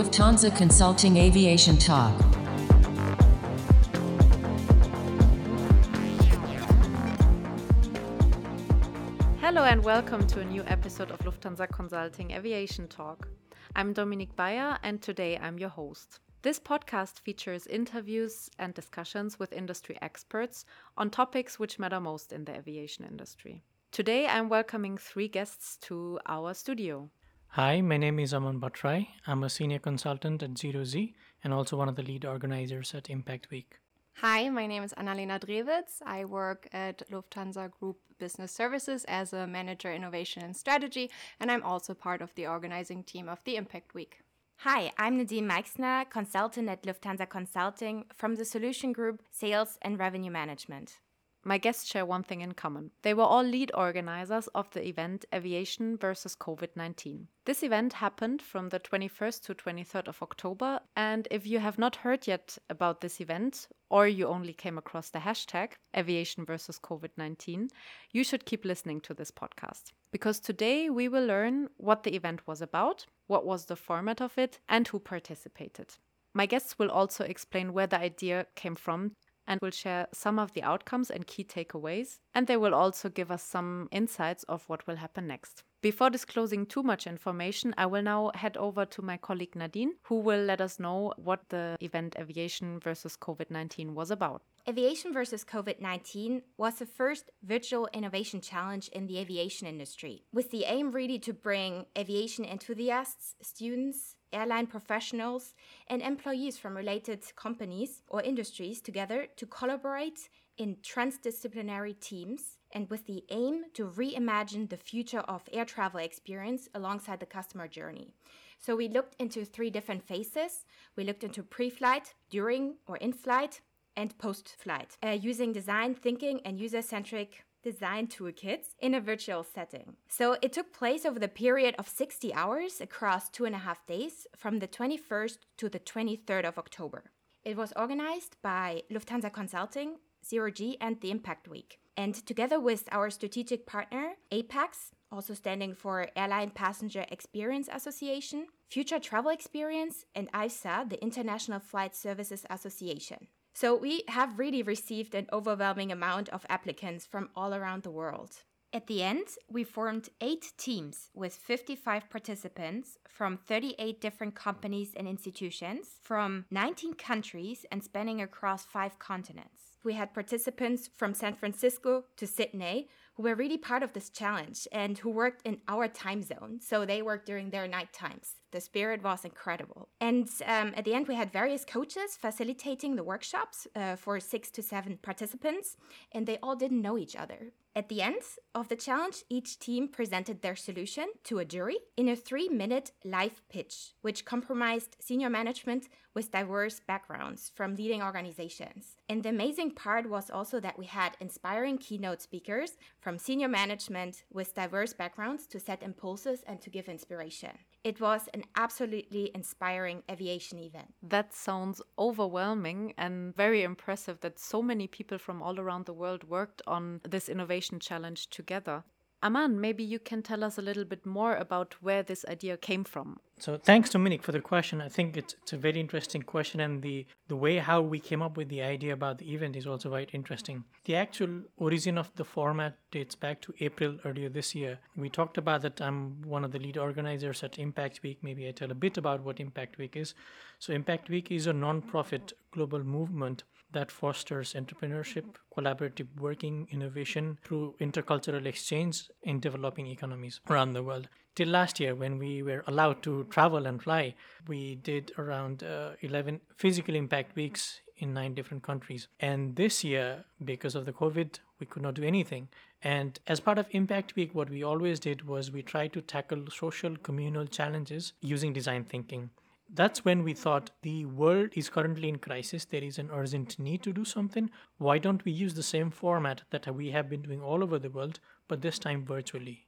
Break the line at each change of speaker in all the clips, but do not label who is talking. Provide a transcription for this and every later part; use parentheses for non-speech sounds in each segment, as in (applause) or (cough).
Lufthansa Consulting Aviation Talk.
Hello and welcome to a new episode of Lufthansa Consulting Aviation Talk. I'm Dominique Bayer and today I'm your host. This podcast features interviews and discussions with industry experts on topics which matter most in the aviation industry. Today I'm welcoming three guests to our studio.
Hi, my name is Aman Bhattarai. I'm a senior consultant at Zero G and also one of the lead organizers at Impact Week.
Hi, my name is Annalena Drewitz. I work at Lufthansa Group Business Services as a manager innovation and strategy, and I'm also part of the organizing team of the Impact Week.
Hi, I'm Nadine Meixner, consultant at Lufthansa Consulting from the Solution Group Sales and Revenue Management.
My guests share one thing in common. They were all lead organizers of the event Aviation versus COVID 19. This event happened from the 21st to 23rd of October, and if you have not heard yet about this event, or you only came across the hashtag Aviation versus COVID 19, you should keep listening to this podcast. Because today we will learn what the event was about, what was the format of it, and who participated. My guests will also explain where the idea came from and will share some of the outcomes and key takeaways. And they will also give us some insights of what will happen next. Before disclosing too much information, I will now head over to my colleague Nadine, who will let us know what the event Aviation versus COVID 19 was about.
Aviation versus COVID 19 was the first virtual innovation challenge in the aviation industry, with the aim really to bring aviation enthusiasts, students, airline professionals, and employees from related companies or industries together to collaborate in transdisciplinary teams and with the aim to reimagine the future of air travel experience alongside the customer journey. So we looked into three different phases. We looked into pre-flight, during or in-flight, and post-flight, uh, using design thinking and user-centric design toolkits in a virtual setting. So it took place over the period of 60 hours across two and a half days from the 21st to the 23rd of October. It was organized by Lufthansa Consulting, Zero G, and the Impact Week. And together with our strategic partner, APEX, also standing for Airline Passenger Experience Association, Future Travel Experience, and IFSA, the International Flight Services Association. So we have really received an overwhelming amount of applicants from all around the world. At the end, we formed eight teams with 55 participants from 38 different companies and institutions from 19 countries and spanning across five continents. We had participants from San Francisco to Sydney who were really part of this challenge and who worked in our time zone. So they worked during their night times. The spirit was incredible. And um, at the end, we had various coaches facilitating the workshops uh, for six to seven participants, and they all didn't know each other. At the end of the challenge, each team presented their solution to a jury in a three minute live pitch, which compromised senior management with diverse backgrounds from leading organizations. And the amazing part was also that we had inspiring keynote speakers from senior management with diverse backgrounds to set impulses and to give inspiration. It was an absolutely inspiring aviation event.
That sounds overwhelming and very impressive that so many people from all around the world worked on this innovation challenge together. Aman, maybe you can tell us a little bit more about where this idea came from.
So thanks, Dominic, for the question. I think it's, it's a very interesting question, and the, the way how we came up with the idea about the event is also quite interesting. The actual origin of the format dates back to April earlier this year. We talked about that I'm one of the lead organizers at Impact Week. Maybe I tell a bit about what Impact Week is. So Impact Week is a non-profit global movement that fosters entrepreneurship, collaborative working, innovation through intercultural exchange in developing economies around the world. Till last year, when we were allowed to travel and fly, we did around uh, 11 physical impact weeks in nine different countries. And this year, because of the COVID, we could not do anything. And as part of Impact Week, what we always did was we tried to tackle social communal challenges using design thinking that's when we thought the world is currently in crisis. There is an urgent need to do something. Why don't we use the same format that we have been doing all over the world, but this time virtually?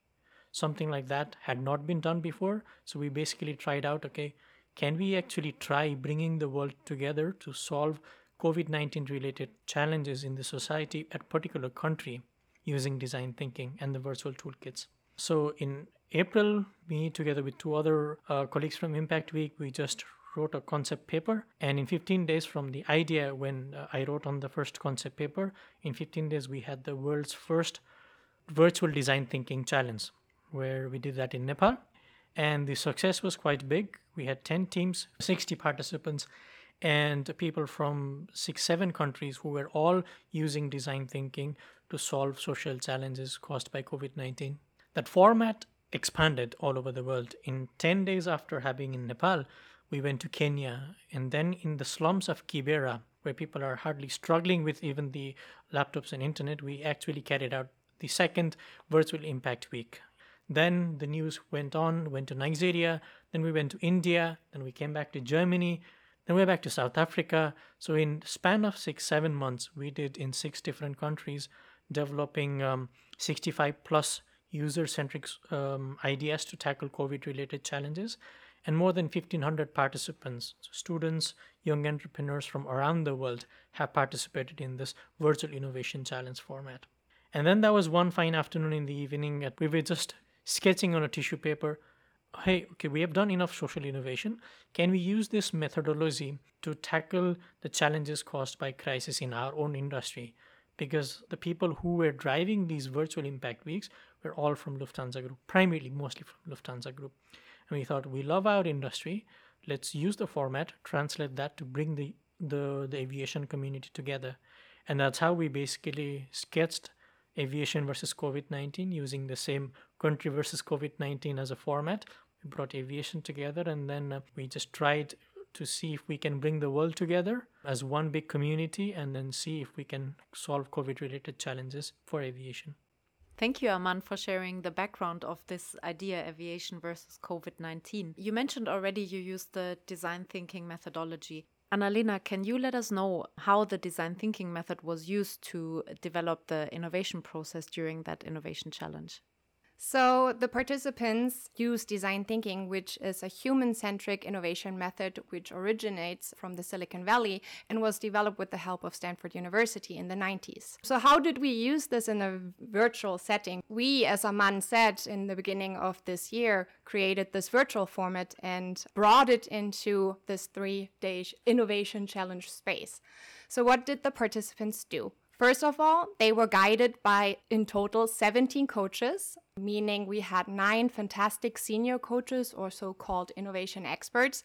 Something like that had not been done before. So we basically tried out okay, can we actually try bringing the world together to solve COVID 19 related challenges in the society at particular country using design thinking and the virtual toolkits? So in April, me together with two other uh, colleagues from Impact Week, we just wrote a concept paper. And in 15 days from the idea, when uh, I wrote on the first concept paper, in 15 days, we had the world's first virtual design thinking challenge, where we did that in Nepal. And the success was quite big. We had 10 teams, 60 participants, and people from six, seven countries who were all using design thinking to solve social challenges caused by COVID 19. That format expanded all over the world. In 10 days after having in Nepal, we went to Kenya and then in the slums of Kibera, where people are hardly struggling with even the laptops and internet, we actually carried out the second virtual impact week. Then the news went on, went to Nigeria, then we went to India, then we came back to Germany, then we're back to South Africa. So in span of six, seven months, we did in six different countries, developing um, 65 plus user-centric um, ideas to tackle COVID-related challenges, and more than 1,500 participants, students, young entrepreneurs from around the world, have participated in this virtual innovation challenge format. And then that was one fine afternoon in the evening. We were just sketching on a tissue paper hey, okay, we have done enough social innovation. Can we use this methodology to tackle the challenges caused by crisis in our own industry? Because the people who were driving these virtual impact weeks were all from Lufthansa Group, primarily mostly from Lufthansa Group. And we thought we love our industry. Let's use the format, translate that to bring the, the, the aviation community together. And that's how we basically sketched aviation versus COVID 19 using the same country versus COVID 19 as a format. We brought aviation together and then uh, we just tried to see if we can bring the world together as one big community and then see if we can solve COVID related challenges for aviation.
Thank you, Aman, for sharing the background of this idea, aviation versus COVID 19. You mentioned already you used the design thinking methodology. Annalena, can you let us know how the design thinking method was used to develop the innovation process during that innovation challenge?
So, the participants use design thinking, which is a human centric innovation method which originates from the Silicon Valley and was developed with the help of Stanford University in the 90s. So, how did we use this in a virtual setting? We, as Aman said in the beginning of this year, created this virtual format and brought it into this three day innovation challenge space. So, what did the participants do? First of all, they were guided by in total 17 coaches, meaning we had nine fantastic senior coaches or so called innovation experts,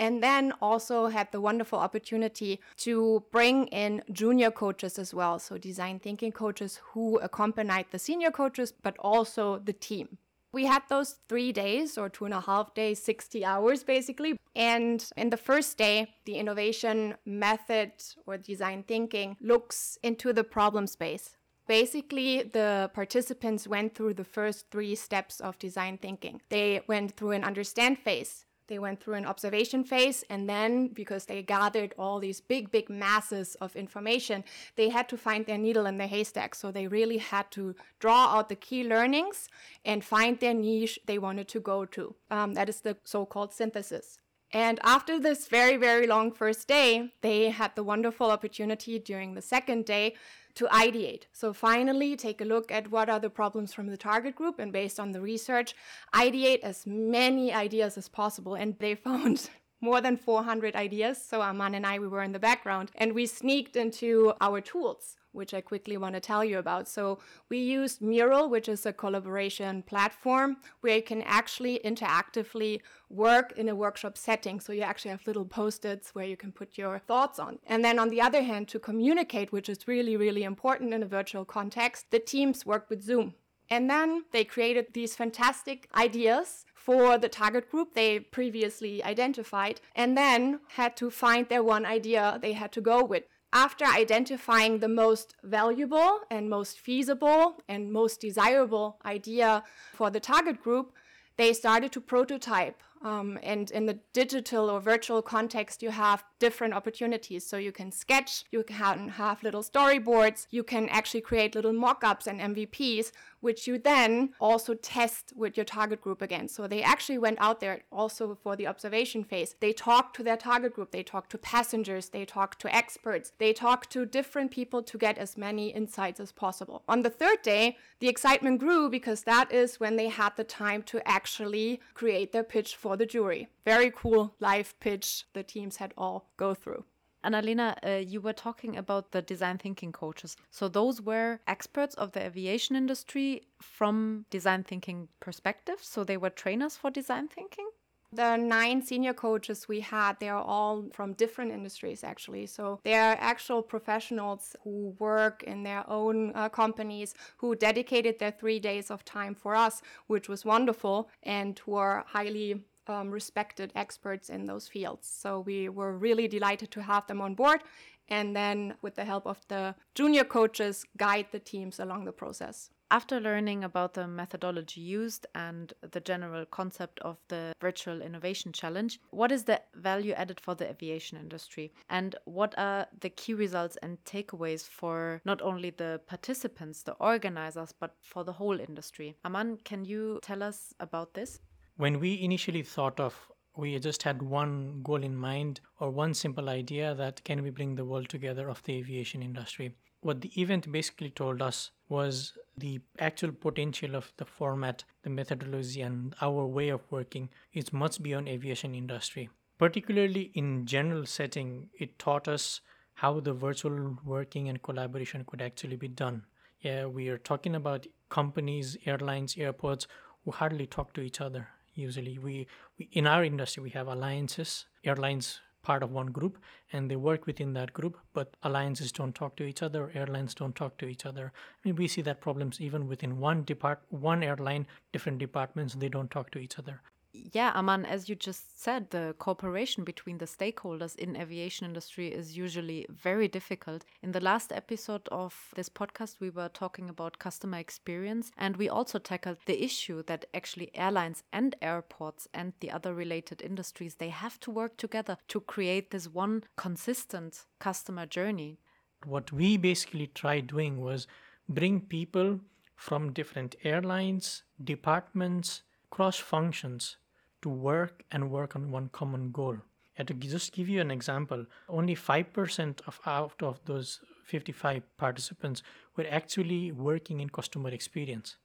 and then also had the wonderful opportunity to bring in junior coaches as well. So, design thinking coaches who accompanied the senior coaches, but also the team. We had those three days or two and a half days, 60 hours basically. And in the first day, the innovation method or design thinking looks into the problem space. Basically, the participants went through the first three steps of design thinking. They went through an understand phase, they went through an observation phase, and then because they gathered all these big, big masses of information, they had to find their needle in the haystack. So they really had to draw out the key learnings and find their niche they wanted to go to. Um, that is the so called synthesis. And after this very, very long first day, they had the wonderful opportunity during the second day to ideate. So finally, take a look at what are the problems from the target group and based on the research, ideate as many ideas as possible. And they (laughs) found more than 400 ideas. So Aman and I, we were in the background and we sneaked into our tools which I quickly want to tell you about. So we used Mural, which is a collaboration platform where you can actually interactively work in a workshop setting. So you actually have little post-its where you can put your thoughts on. And then on the other hand, to communicate, which is really, really important in a virtual context, the teams work with Zoom. And then they created these fantastic ideas for the target group they previously identified and then had to find their one idea they had to go with. After identifying the most valuable and most feasible and most desirable idea for the target group, they started to prototype um, and in the digital or virtual context, you have different opportunities. So you can sketch, you can have little storyboards, you can actually create little mock ups and MVPs, which you then also test with your target group again. So they actually went out there also for the observation phase. They talked to their target group, they talked to passengers, they talked to experts, they talked to different people to get as many insights as possible. On the third day, the excitement grew because that is when they had the time to actually create their pitch for the jury. Very cool live pitch the teams had all go through.
Annalena, uh, you were talking about the design thinking coaches. So those were experts of the aviation industry from design thinking perspective. So they were trainers for design thinking.
The nine senior coaches we had, they are all from different industries actually. So they are actual professionals who work in their own uh, companies, who dedicated their three days of time for us, which was wonderful, and who are highly um, respected experts in those fields. So we were really delighted to have them on board and then, with the help of the junior coaches, guide the teams along the process.
After learning about the methodology used and the general concept of the Virtual Innovation Challenge, what is the value added for the aviation industry? And what are the key results and takeaways for not only the participants, the organizers, but for the whole industry? Aman, can you tell us about this?
When we initially thought of we just had one goal in mind or one simple idea that can we bring the world together of the aviation industry. What the event basically told us was the actual potential of the format the methodology and our way of working is much beyond aviation industry. Particularly in general setting it taught us how the virtual working and collaboration could actually be done. Yeah we are talking about companies airlines airports who hardly talk to each other usually we, we in our industry we have alliances airlines part of one group and they work within that group but alliances don't talk to each other airlines don't talk to each other. I mean we see that problems even within one depart one airline different departments they don't talk to each other
yeah, Aman, as you just said, the cooperation between the stakeholders in aviation industry is usually very difficult. In the last episode of this podcast, we were talking about customer experience, and we also tackled the issue that actually airlines and airports and the other related industries they have to work together to create this one consistent customer journey.
What we basically tried doing was bring people from different airlines, departments, cross functions to work and work on one common goal. And to just give you an example, only 5% of out of those 55 participants were actually working in customer experience.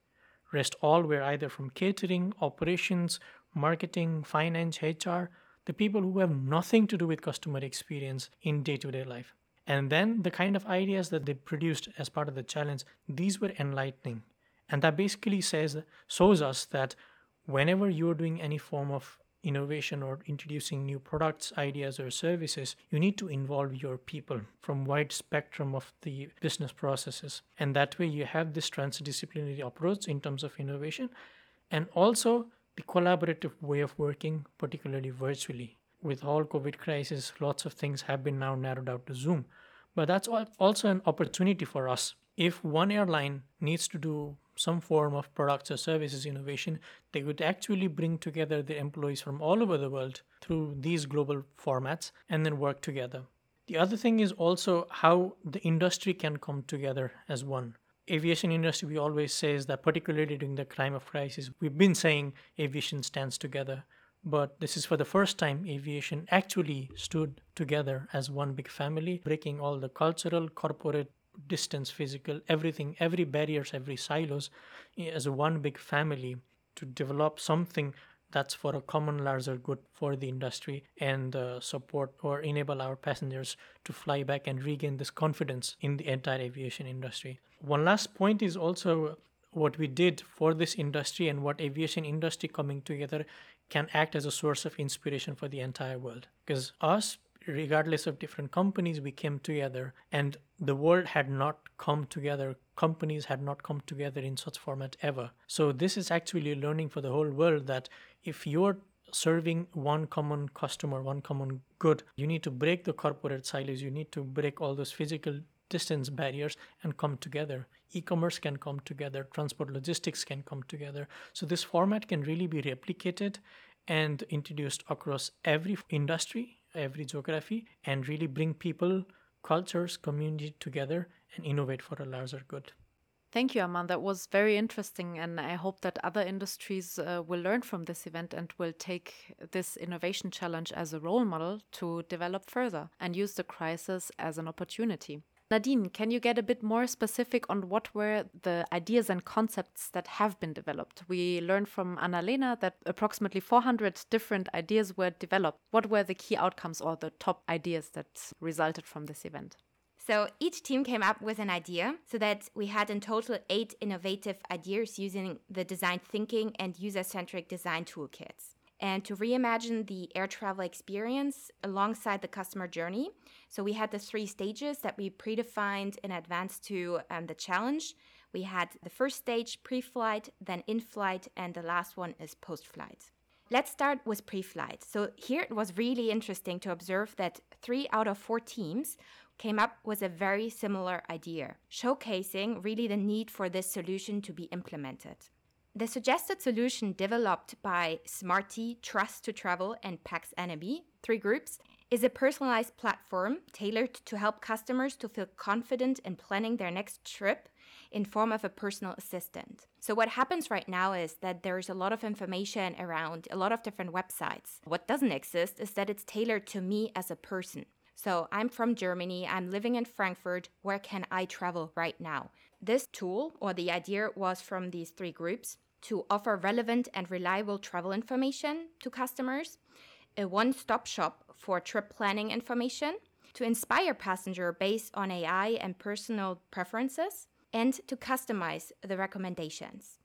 Rest all were either from catering, operations, marketing, finance, HR, the people who have nothing to do with customer experience in day-to-day life. And then the kind of ideas that they produced as part of the challenge, these were enlightening. And that basically says shows us that whenever you're doing any form of innovation or introducing new products ideas or services you need to involve your people from wide spectrum of the business processes. And that way you have this transdisciplinary approach in terms of innovation and also the collaborative way of working particularly virtually. With all covid crisis lots of things have been now narrowed out to zoom. But that's also an opportunity for us. If one airline needs to do some form of products or services innovation, they could actually bring together the employees from all over the world through these global formats and then work together. The other thing is also how the industry can come together as one. Aviation industry, we always says that particularly during the of crisis, we've been saying aviation stands together. But this is for the first time aviation actually stood together as one big family, breaking all the cultural, corporate, distance physical everything every barriers every silos as one big family to develop something that's for a common larger good for the industry and uh, support or enable our passengers to fly back and regain this confidence in the entire aviation industry. One last point is also what we did for this industry and what aviation industry coming together can act as a source of inspiration for the entire world. Because us regardless of different companies, we came together and the world had not come together. Companies had not come together in such format ever. So this is actually learning for the whole world that if you're serving one common customer, one common good, you need to break the corporate silos, you need to break all those physical distance barriers and come together. E commerce can come together, transport logistics can come together. So, this format can really be replicated and introduced across every industry every geography and really bring people, cultures, community together and innovate for a larger good.
Thank you, Aman. That was very interesting, and I hope that other industries uh, will learn from this event and will take this innovation challenge as a role model to develop further and use the crisis as an opportunity. Nadine, can you get a bit more specific on what were the ideas and concepts that have been developed? We learned from Annalena that approximately 400 different ideas were developed. What were the key outcomes or the top ideas that resulted from this event?
So each team came up with an idea so that we had in total eight innovative ideas using the design thinking and user centric design toolkits and to reimagine the air travel experience alongside the customer journey. So we had the three stages that we predefined in advance to um, the challenge. We had the first stage pre flight, then in flight, and the last one is post flight. Let's start with pre flight. So here it was really interesting to observe that three out of four teams came up with a very similar idea, showcasing really the need for this solution to be implemented. The suggested solution developed by Smarty, Trust to Travel, and Pax Enemy, three groups, is a personalized platform tailored to help customers to feel confident in planning their next trip in form of a personal assistant. So what happens right now is that there's a lot of information around a lot of different websites. What doesn't exist is that it's tailored to me as a person. So I'm from Germany, I'm living in Frankfurt, where can I travel right now? This tool or the idea was from these three groups to offer relevant and reliable travel information to customers, a one stop shop for trip planning information, to inspire passenger based on AI and personal preferences, and to customize the recommendations.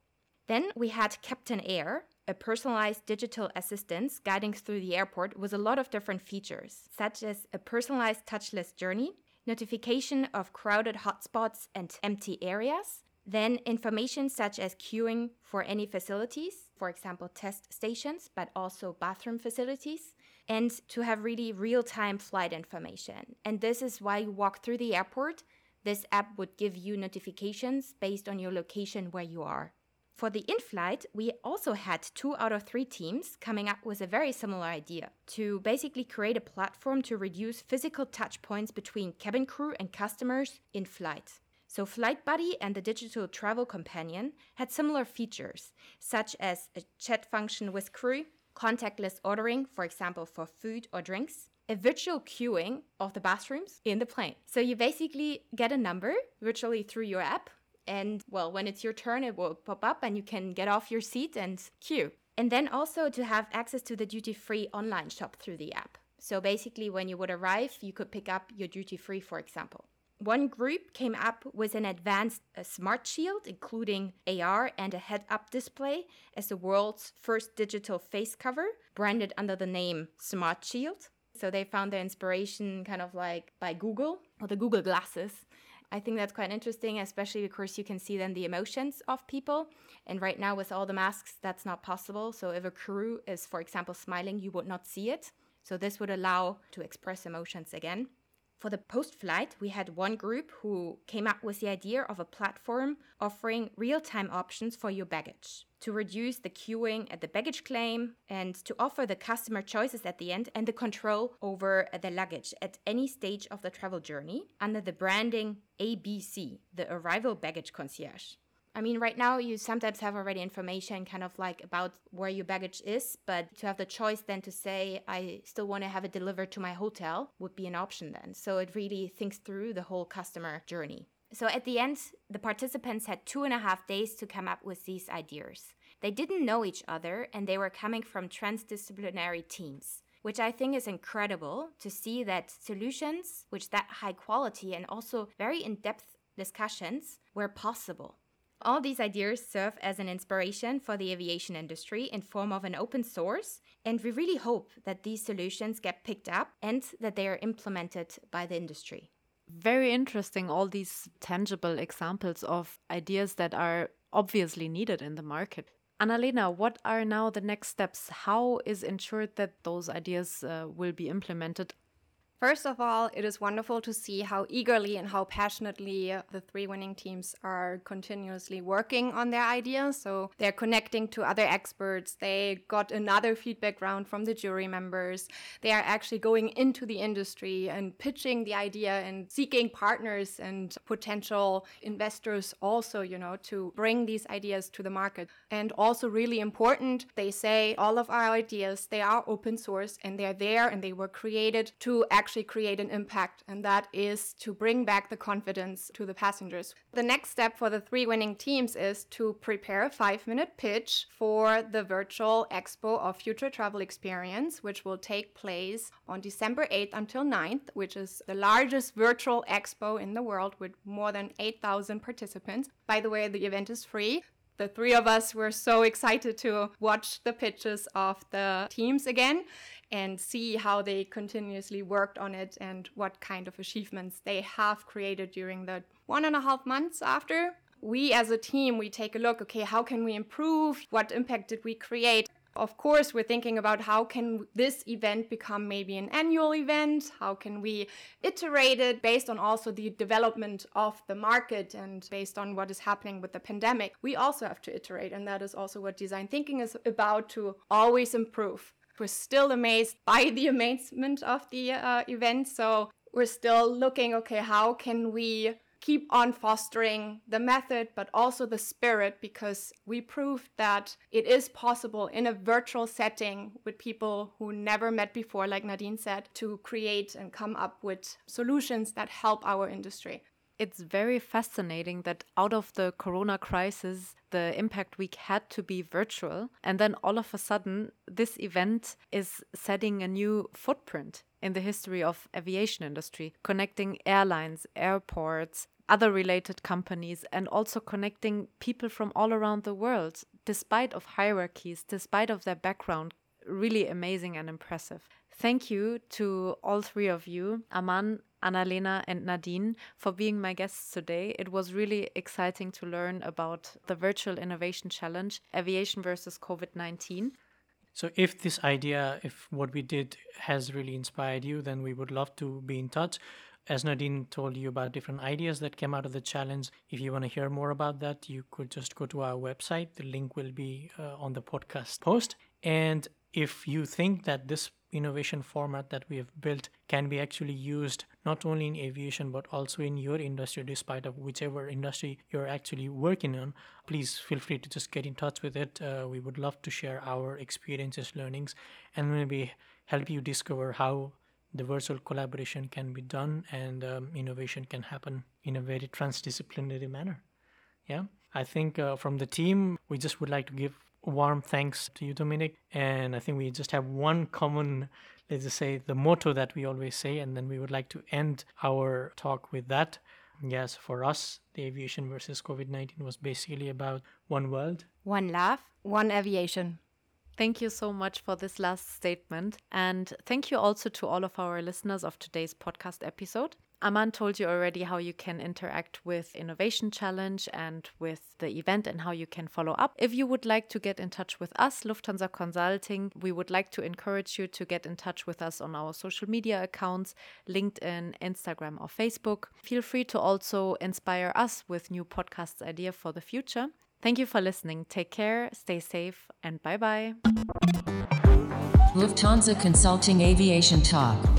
Then we had Captain Air, a personalized digital assistance guiding through the airport with a lot of different features, such as a personalized touchless journey, notification of crowded hotspots and empty areas, then information such as queuing for any facilities, for example, test stations, but also bathroom facilities, and to have really real time flight information. And this is why you walk through the airport. This app would give you notifications based on your location where you are. For the in flight, we also had two out of three teams coming up with a very similar idea to basically create a platform to reduce physical touch points between cabin crew and customers in flight. So, Flight Buddy and the digital travel companion had similar features, such as a chat function with crew, contactless ordering, for example, for food or drinks, a virtual queuing of the bathrooms in the plane. So, you basically get a number virtually through your app. And well, when it's your turn, it will pop up and you can get off your seat and queue. And then also to have access to the duty free online shop through the app. So basically, when you would arrive, you could pick up your duty free, for example. One group came up with an advanced uh, smart shield, including AR and a head up display, as the world's first digital face cover, branded under the name Smart Shield. So they found their inspiration kind of like by Google or the Google glasses. I think that's quite interesting, especially because you can see then the emotions of people. And right now, with all the masks, that's not possible. So if a crew is, for example, smiling, you would not see it. So this would allow to express emotions again. For the post flight, we had one group who came up with the idea of a platform offering real time options for your baggage to reduce the queuing at the baggage claim and to offer the customer choices at the end and the control over the luggage at any stage of the travel journey under the branding ABC, the Arrival Baggage Concierge. I mean, right now you sometimes have already information kind of like about where your baggage is, but to have the choice then to say, I still want to have it delivered to my hotel would be an option then. So it really thinks through the whole customer journey. So at the end, the participants had two and a half days to come up with these ideas. They didn't know each other and they were coming from transdisciplinary teams which I think is incredible to see that solutions, which that high quality and also very in depth discussions were possible. All these ideas serve as an inspiration for the aviation industry in form of an open source, and we really hope that these solutions get picked up and that they are implemented by the industry.
Very interesting, all these tangible examples of ideas that are obviously needed in the market. Annalena, what are now the next steps? How is ensured that those ideas uh, will be implemented
First of all, it is wonderful to see how eagerly and how passionately the three winning teams are continuously working on their ideas. So they're connecting to other experts. They got another feedback round from the jury members. They are actually going into the industry and pitching the idea and seeking partners and potential investors also, you know, to bring these ideas to the market. And also really important, they say all of our ideas, they are open source and they're there and they were created to actually actually create an impact, and that is to bring back the confidence to the passengers. The next step for the three winning teams is to prepare a five minute pitch for the virtual Expo of Future Travel Experience, which will take place on December 8th until 9th, which is the largest virtual expo in the world with more than 8,000 participants. By the way, the event is free. The three of us were so excited to watch the pitches of the teams again and see how they continuously worked on it and what kind of achievements they have created during the one and a half months after. We as a team, we take a look, okay, how can we improve? What impact did we create? Of course, we're thinking about how can this event become maybe an annual event? How can we iterate it based on also the development of the market and based on what is happening with the pandemic? We also have to iterate, and that is also what design thinking is about to always improve. We're still amazed (laughs) by the amazement of the uh, event, so we're still looking, okay, how can we keep on fostering the method, but also the spirit, because we proved that it is possible in a virtual setting with people who never met before, like Nadine said, to create and come up with solutions that help our industry.
It's very fascinating that out of the corona crisis, the impact week had to be virtual. And then all of a sudden, this event is setting a new footprint in the history of aviation industry, connecting airlines, airports, other related companies and also connecting people from all around the world despite of hierarchies despite of their background really amazing and impressive thank you to all three of you aman annalena and nadine for being my guests today it was really exciting to learn about the virtual innovation challenge aviation versus covid-19
so if this idea if what we did has really inspired you then we would love to be in touch as Nadine told you about different ideas that came out of the challenge, if you want to hear more about that, you could just go to our website. The link will be uh, on the podcast post. And if you think that this innovation format that we have built can be actually used not only in aviation but also in your industry despite of whichever industry you're actually working on please feel free to just get in touch with it uh, we would love to share our experiences learnings and maybe help you discover how the virtual collaboration can be done and um, innovation can happen in a very transdisciplinary manner. Yeah, I think uh, from the team, we just would like to give warm thanks to you, Dominic. And I think we just have one common, let's just say, the motto that we always say, and then we would like to end our talk with that. Yes, for us, the aviation versus COVID 19 was basically about one world,
one love,
one aviation.
Thank you so much for this last statement. And thank you also to all of our listeners of today's podcast episode. Aman told you already how you can interact with Innovation Challenge and with the event and how you can follow up. If you would like to get in touch with us, Lufthansa Consulting, we would like to encourage you to get in touch with us on our social media accounts LinkedIn, Instagram, or Facebook. Feel free to also inspire us with new podcast ideas for the future. Thank you for listening. Take care, stay safe, and bye bye.
Lufthansa Consulting Aviation Talk.